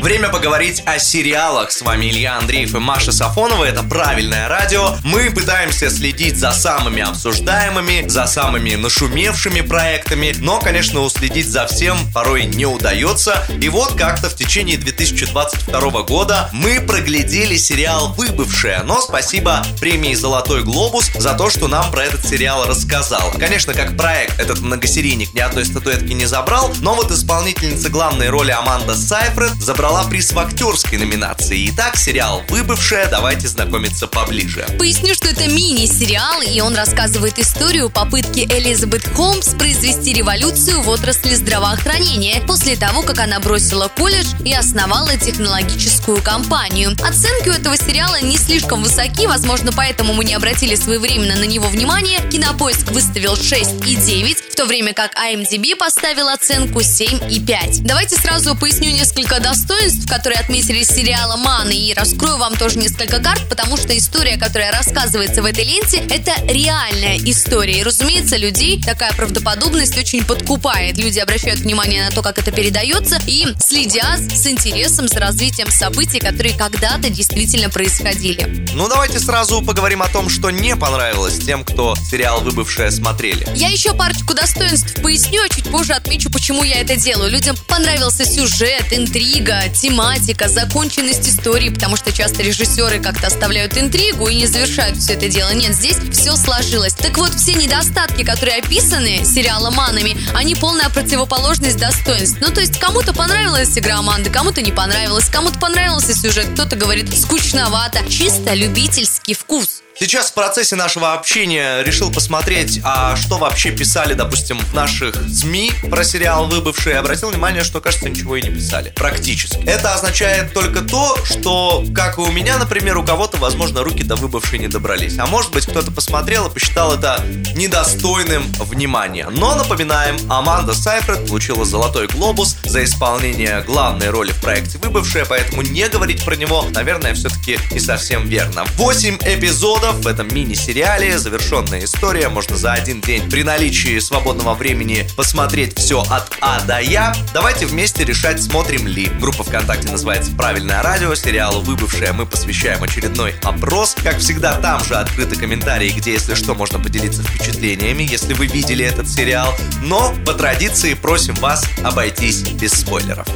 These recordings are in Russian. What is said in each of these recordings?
Время поговорить о сериалах. С вами Илья Андреев и Маша Сафонова. Это «Правильное радио». Мы пытаемся следить за самыми обсуждаемыми, за самыми нашумевшими проектами, но, конечно, уследить за всем порой не удается. И вот как-то в течение 2022 года мы проглядели сериал «Выбывшая», но спасибо премии «Золотой глобус» за то, что нам про этот сериал рассказал. Конечно, как проект этот многосерийник ни одной статуэтки не забрал, но вот исполнительница главной роли Аманда Сайфред забрала забрала приз в актерской номинации. Итак, сериал «Выбывшая», давайте знакомиться поближе. Поясню, что это мини-сериал, и он рассказывает историю попытки Элизабет Холмс произвести революцию в отрасли здравоохранения после того, как она бросила колледж и основала технологическую компанию. Оценки у этого сериала не слишком высоки, возможно, поэтому мы не обратили своевременно на него внимание. Кинопоиск выставил 6 и 9, в то время как IMDb поставил оценку 7 и 5. Давайте сразу поясню несколько достоинств достоинств, которые отметили сериала «Маны», и раскрою вам тоже несколько карт, потому что история, которая рассказывается в этой ленте, это реальная история. И, разумеется, людей такая правдоподобность очень подкупает. Люди обращают внимание на то, как это передается, и следят с интересом за развитием событий, которые когда-то действительно происходили. Ну, давайте сразу поговорим о том, что не понравилось тем, кто сериал «Выбывшая» смотрели. Я еще парочку достоинств поясню, а чуть позже отмечу, почему я это делаю. Людям понравился сюжет, интрига, тематика, законченность истории, потому что часто режиссеры как-то оставляют интригу и не завершают все это дело. Нет, здесь все сложилось. Так вот, все недостатки, которые описаны сериалом «Манами», они полная противоположность достоинств. Ну, то есть, кому-то понравилась игра Аманды, кому-то не понравилась, кому-то понравился сюжет, кто-то говорит скучновато. Чисто любительский вкус. Сейчас в процессе нашего общения решил посмотреть, а что вообще писали, допустим, в наших СМИ про сериал «Выбывшие». Обратил внимание, что, кажется, ничего и не писали. Практически. Это означает только то, что, как и у меня, например, у кого-то, возможно, руки до «Выбывшей» не добрались. А может быть, кто-то посмотрел и посчитал это недостойным внимания. Но, напоминаем, Аманда Сайфред получила «Золотой глобус» за исполнение главной роли в проекте «Выбывшая», поэтому не говорить про него, наверное, все-таки не совсем верно. 8 эпизодов эпизодов в этом мини-сериале. Завершенная история. Можно за один день при наличии свободного времени посмотреть все от А до Я. Давайте вместе решать, смотрим ли. Группа ВКонтакте называется «Правильное радио». Сериалу «Выбывшее» мы посвящаем очередной опрос. Как всегда, там же открыты комментарии, где, если что, можно поделиться впечатлениями, если вы видели этот сериал. Но, по традиции, просим вас обойтись без спойлеров.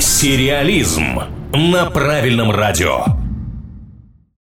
Сериализм на правильном радио.